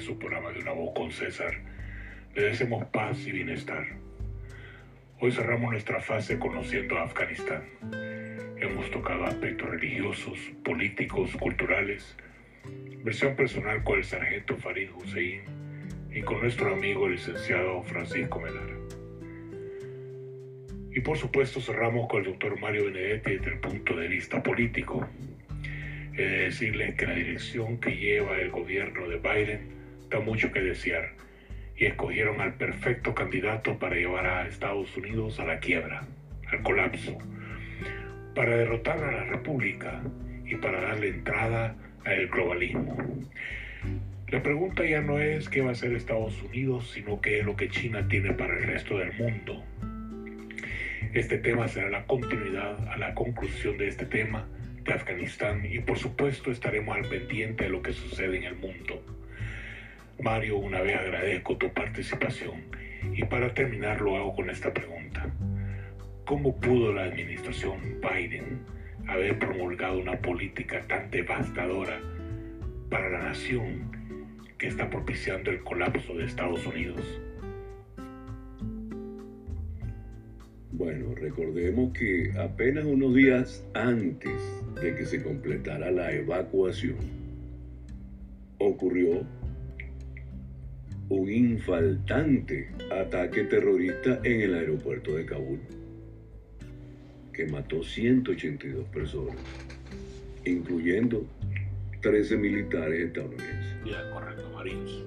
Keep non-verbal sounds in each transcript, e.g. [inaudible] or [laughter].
de su programa de Una Voz con César. Le deseamos paz y bienestar. Hoy cerramos nuestra fase conociendo a Afganistán. Hemos tocado aspectos religiosos, políticos, culturales, versión personal con el sargento Farid Hussein y con nuestro amigo el licenciado Francisco Melara. Y por supuesto cerramos con el doctor Mario Benedetti desde el punto de vista político. He de decirles que la dirección que lleva el gobierno de Biden da mucho que desear y escogieron al perfecto candidato para llevar a Estados Unidos a la quiebra, al colapso, para derrotar a la República y para darle entrada al globalismo. La pregunta ya no es qué va a hacer Estados Unidos, sino qué es lo que China tiene para el resto del mundo. Este tema será la continuidad a la conclusión de este tema de Afganistán y por supuesto estaremos al pendiente de lo que sucede en el mundo. Mario, una vez agradezco tu participación y para terminar lo hago con esta pregunta. ¿Cómo pudo la administración Biden haber promulgado una política tan devastadora para la nación que está propiciando el colapso de Estados Unidos? Bueno, recordemos que apenas unos días antes de que se completara la evacuación, ocurrió un infaltante ataque terrorista en el aeropuerto de Kabul, que mató 182 personas, incluyendo 13 militares estadounidenses. Ya, correcto, marinos.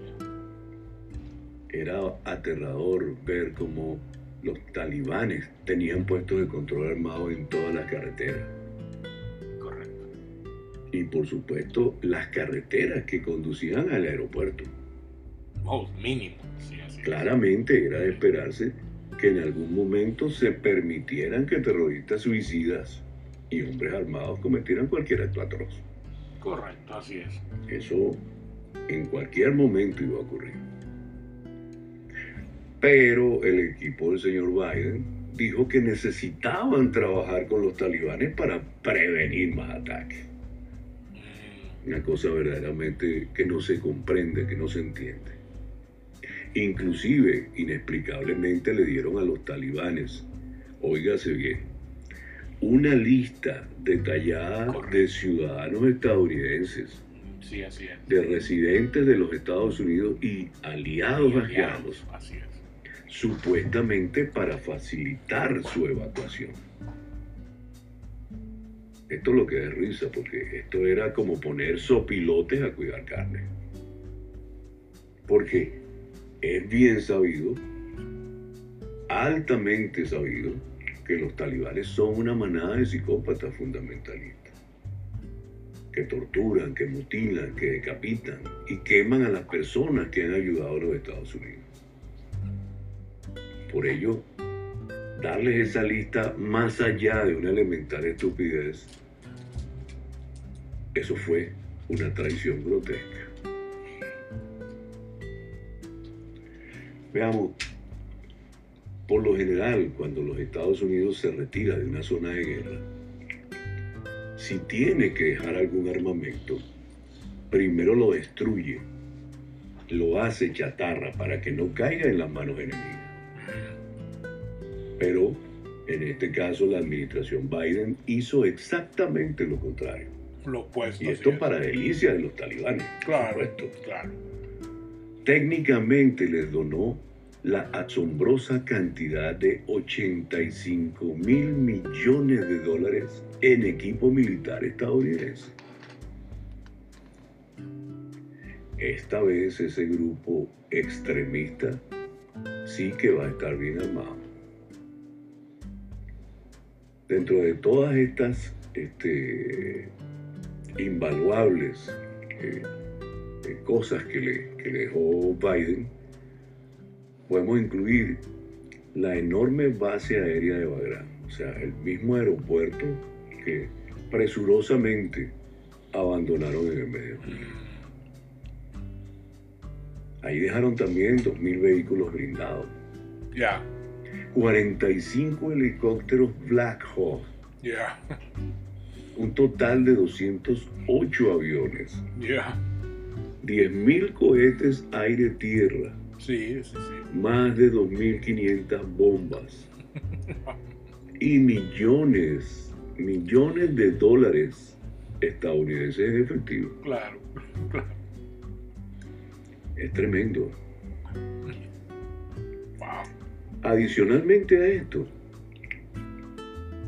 Era aterrador ver cómo los talibanes tenían puestos de control armado en todas las carreteras. Correcto. Y por supuesto, las carreteras que conducían al aeropuerto. Oh, mínimo. Sí, así es. Claramente era de esperarse que en algún momento se permitieran que terroristas suicidas y hombres armados cometieran cualquier acto atroz. Correcto, así es. Eso en cualquier momento iba a ocurrir. Pero el equipo del señor Biden dijo que necesitaban trabajar con los talibanes para prevenir más ataques. Mm, Una cosa verdaderamente que no se comprende, que no se entiende. Inclusive, inexplicablemente le dieron a los talibanes, óigase bien, una lista detallada de ciudadanos estadounidenses, Sí, así es. de residentes de los Estados Unidos y aliados Y afganos, aliados, Así es. supuestamente para facilitar su evacuación. Esto es lo que es risa, porque esto era como poner sopilotes a cuidar carne. Porque es bien sabido, altamente sabido, que los talibanes son una manada de psicópatas fundamentalistas, que torturan, que mutilan, que decapitan y queman a las personas que han ayudado a los Estados Unidos. Por ello, darles esa lista más allá de una elemental estupidez, eso fue una traición grotesca. Veamos, por lo general, cuando los Estados Unidos se retira de una zona de guerra, si tiene que dejar algún armamento, primero lo destruye, lo hace chatarra para que no caiga en las manos enemigas. Pero en este caso la administración Biden hizo exactamente lo contrario. Lo opuesto. Y esto es. para delicia de los talibanes. por supuesto. claro. Técnicamente les donó la asombrosa cantidad de 85 mil millones de dólares en equipo militar estadounidense. Esta vez ese grupo extremista sí que va a estar bien armado. Dentro de todas estas este, invaluables eh, eh, cosas que le, que dejó Biden, podemos incluir la enorme base aérea de Bagram, o sea, el mismo aeropuerto que presurosamente abandonaron en el medio. Ahí dejaron también 2.000 vehículos blindados, Ya, 45 helicópteros Black Hawk, ya, un total de 208 aviones, ya. 10.000 cohetes aire-tierra. Sí, sí, sí. Más de 2.500 bombas. [laughs] y millones, millones de dólares estadounidenses en efectivo. Claro, claro. Es tremendo. Adicionalmente a esto,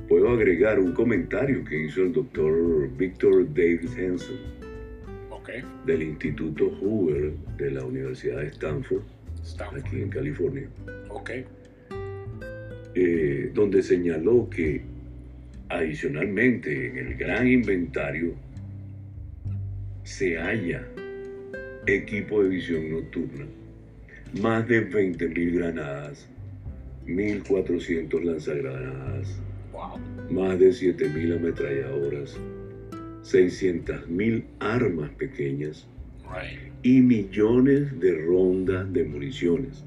puedo agregar un comentario que hizo el doctor Victor David Hansen del Instituto Hoover de la Universidad de Stanford, aquí en California, eh, donde señaló que adicionalmente en el gran inventario se halla equipo de visión nocturna, más de 20.000 granadas, 1.400 lanzagranadas, más de 7.000 ametralladoras, 600.000 armas pequeñas y millones de rondas de municiones,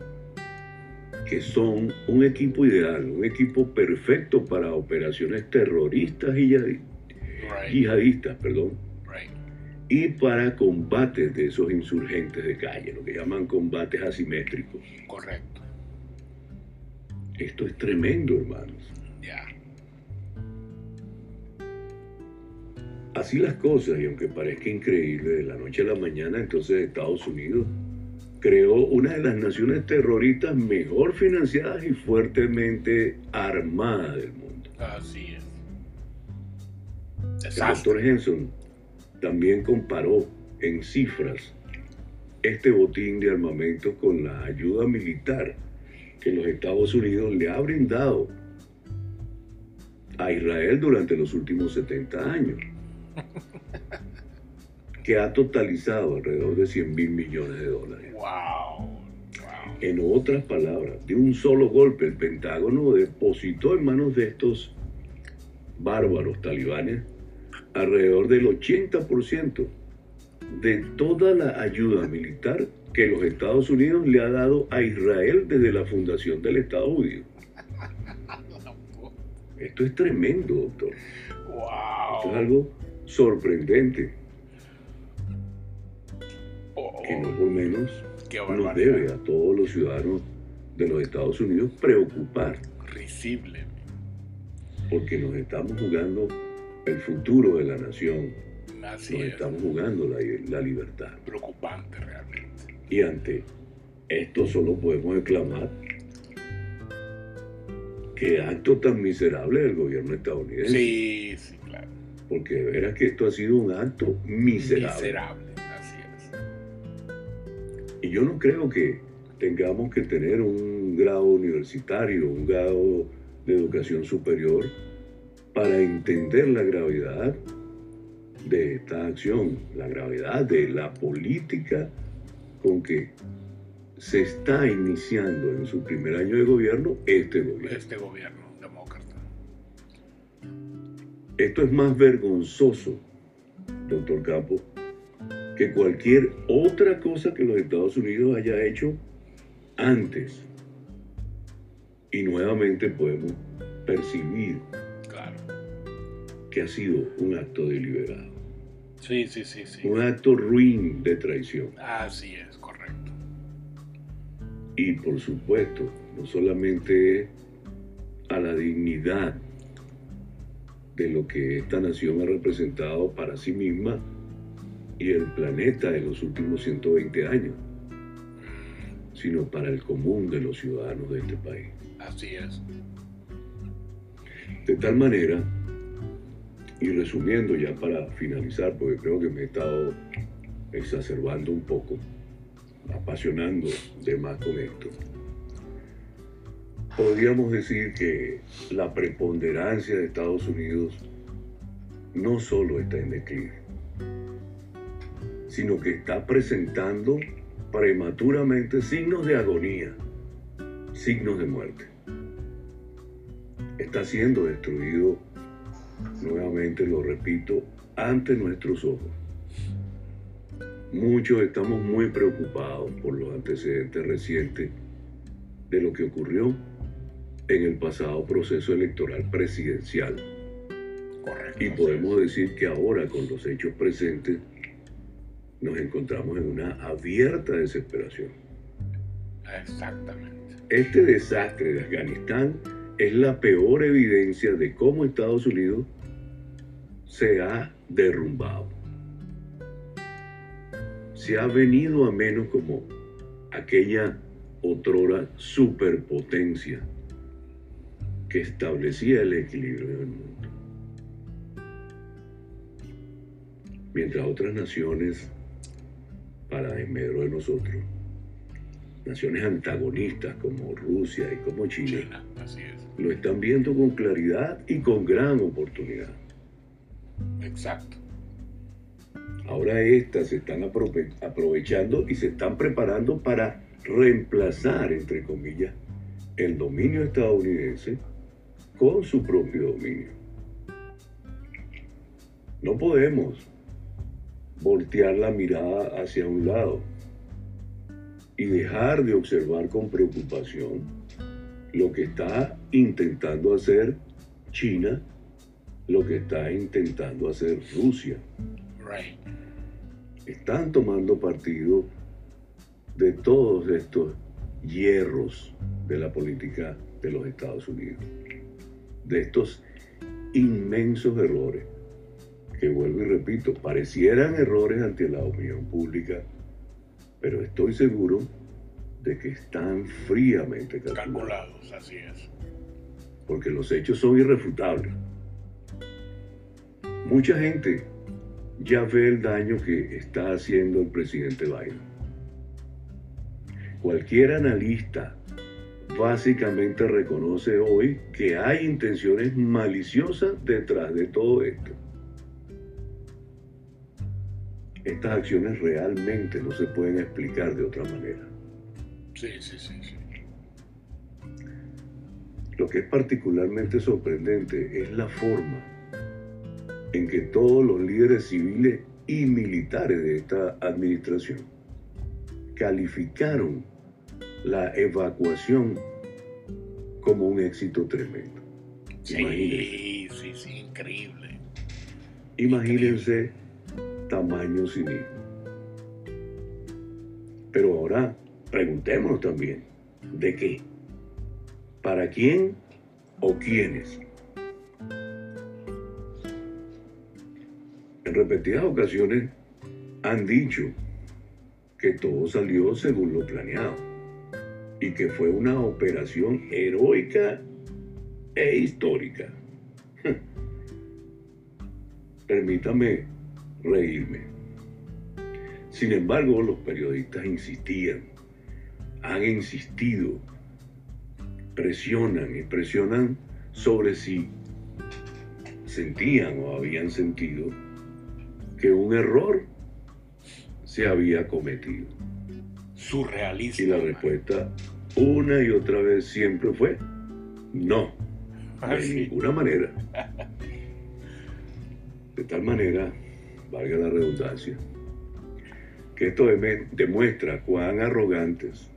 que son un equipo ideal, un equipo perfecto para operaciones terroristas y yihadistas, perdón, y para combates de esos insurgentes de calle, lo que llaman combates asimétricos. Correcto. Esto es tremendo, hermanos. Así las cosas, y aunque parezca increíble, de la noche a la mañana, entonces Estados Unidos creó una de las naciones terroristas mejor financiadas y fuertemente armadas del mundo. Así es. El doctor Henson también comparó en cifras este botín de armamento con la ayuda militar que los Estados Unidos le ha brindado a Israel durante los últimos 70 años [laughs] que ha totalizado alrededor de 100 mil millones de dólares. En otras palabras, de un solo golpe el Pentágono depositó en manos de estos bárbaros talibanes alrededor del 80% de toda la ayuda militar que los Estados Unidos le ha dado a Israel desde la fundación del Estado judío. [laughs] Esto es tremendo, doctor. Esto es algo sorprendente que no por menos nos debe a todos los ciudadanos de los Estados Unidos preocupar. Risible. Porque nos estamos jugando el futuro de la nación. nos estamos jugando la, la libertad. Preocupante realmente. Y ante esto solo podemos exclamar que acto tan miserable del gobierno estadounidense. Sí, sí. Porque de veras que esto ha sido un acto miserable. Miserable, así es. Y yo no creo que tengamos que tener un grado universitario, un grado de educación superior para entender la gravedad de esta acción, la gravedad de la política con que se está iniciando en su primer año de gobierno este gobierno. Este gobierno. Esto es más vergonzoso, doctor Campo, que cualquier otra cosa que los Estados Unidos haya hecho antes. Y nuevamente podemos percibir que ha sido un acto deliberado. Sí, sí, sí, sí. Un acto ruin de traición. Así es, correcto. Y por supuesto, no solamente a la dignidad de lo que esta nación ha representado para sí misma y el planeta en los últimos 120 años, sino para el común de los ciudadanos de este país. Así es. De tal manera y resumiendo ya para finalizar, porque creo que me he estado exacerbando un poco, apasionando de más con esto, podríamos decir que la preponderancia de Estados Unidos no solo está en declive, sino que está presentando prematuramente signos de agonía, signos de muerte. Está siendo destruido nuevamente lo repito, ante nuestros ojos. Muchos estamos muy preocupados por los antecedentes recientes de lo que ocurrió en el pasado proceso electoral presidencial. y podemos decir que ahora con los hechos presentes nos encontramos en una abierta desesperación. Exactamente. Este desastre de Afganistán es la peor evidencia de cómo Estados Unidos se ha derrumbado. Se ha venido a menos como aquella otrora superpotencia que establecía el equilibrio del mundo. Mientras otras naciones, para desmedro de nosotros, naciones antagonistas como Rusia y como China, lo están viendo con claridad y con gran oportunidad. Exacto. Ahora estas se están aprovechando y se están preparando para reemplazar, entre comillas, el dominio estadounidense con su propio dominio. No podemos voltear la mirada hacia un lado y dejar de observar con preocupación lo que está intentando hacer China, lo que está intentando hacer Rusia. Están tomando partido de todos estos hierros de la política de los Estados Unidos, de estos inmensos errores, que vuelvo y repito, parecieran errores ante la opinión pública, pero estoy seguro de que están fríamente calculados. así es. Porque los hechos son irrefutables. Mucha gente ya ve el daño que está haciendo el presidente Biden. Cualquier analista básicamente reconoce hoy que hay intenciones maliciosas detrás de todo esto. estas acciones realmente no se pueden explicar de otra manera. Sí, sí, sí, sí. Lo que es particularmente sorprendente es la forma en que todos los líderes civiles y militares de esta administración calificaron la evacuación como un éxito tremendo. Sí, sí, sí, increíble. Imagínense tamaño cinismo. Pero ahora preguntémonos también, ¿de qué? ¿Para quién o quiénes? En repetidas ocasiones han dicho que todo salió según lo planeado y que fue una operación heroica e histórica. [laughs] Permítame reírme. Sin embargo, los periodistas insistían, han insistido, presionan y presionan sobre si sentían o habían sentido que un error se había cometido. Surrealista. Y la respuesta una y otra vez siempre fue no, de ninguna manera. De tal manera valga la redundancia, que esto demuestra cuán arrogantes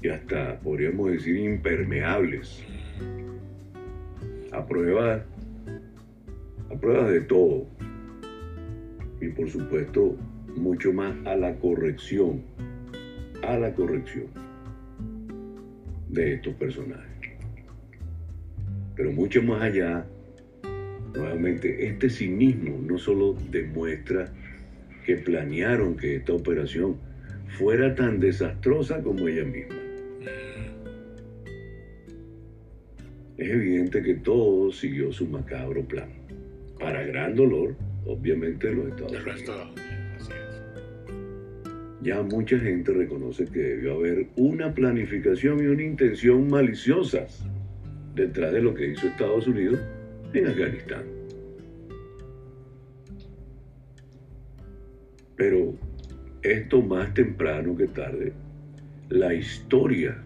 y hasta podríamos decir impermeables a prueba, a prueba de todo y por supuesto mucho más a la corrección, a la corrección de estos personajes. Pero mucho más allá Nuevamente, este cinismo no solo demuestra que planearon que esta operación fuera tan desastrosa como ella misma. Es evidente que todo siguió su macabro plan, para gran dolor, obviamente, de los Estados Unidos. Ya mucha gente reconoce que debió haber una planificación y una intención maliciosas detrás de lo que hizo Estados Unidos en Afganistán. Pero esto más temprano que tarde, la historia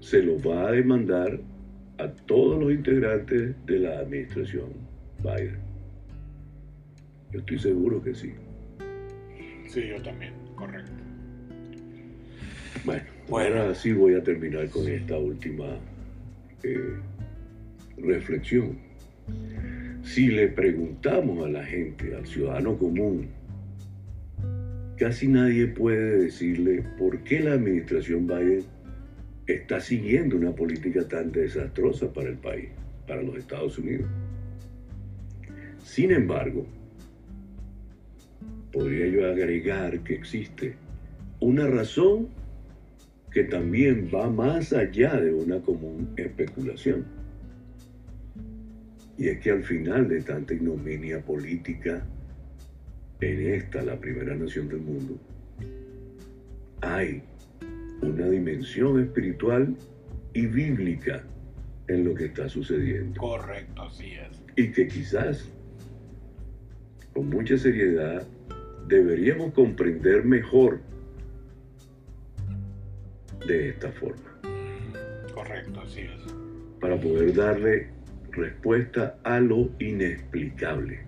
se lo va a demandar a todos los integrantes de la administración Biden. Yo estoy seguro que sí. Sí, yo también, correcto. Bueno, ahora sí voy a terminar con esta última eh, reflexión. Si le preguntamos a la gente, al ciudadano común, casi nadie puede decirle por qué la administración Biden está siguiendo una política tan desastrosa para el país, para los Estados Unidos. Sin embargo, podría yo agregar que existe una razón que también va más allá de una común especulación. Y es que al final de tanta ignominia política en esta, la primera nación del mundo, hay una dimensión espiritual y bíblica en lo que está sucediendo. Correcto, así es. Y que quizás, con mucha seriedad, deberíamos comprender mejor de esta forma. Correcto, así es. Para poder darle respuesta a lo inexplicable,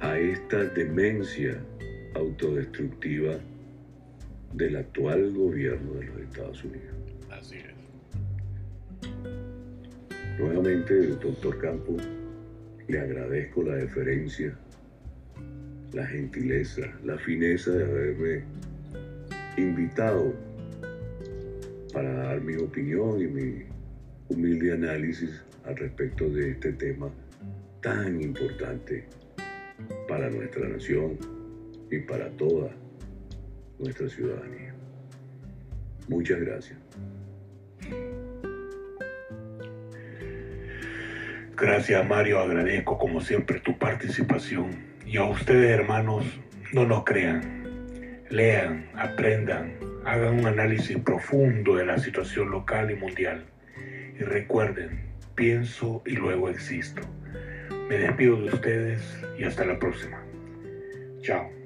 a esta demencia autodestructiva del actual gobierno de los Estados Unidos. Así es. Nuevamente, doctor Campo, le agradezco la deferencia, la gentileza, la fineza de haberme invitado para dar mi opinión y mi humilde análisis al respecto de este tema tan importante para nuestra nación y para toda nuestra ciudadanía. Muchas gracias. Gracias Mario, agradezco como siempre tu participación. Y a ustedes hermanos, no nos crean, lean, aprendan, hagan un análisis profundo de la situación local y mundial. Y recuerden, pienso y luego existo. Me despido de ustedes y hasta la próxima. Chao.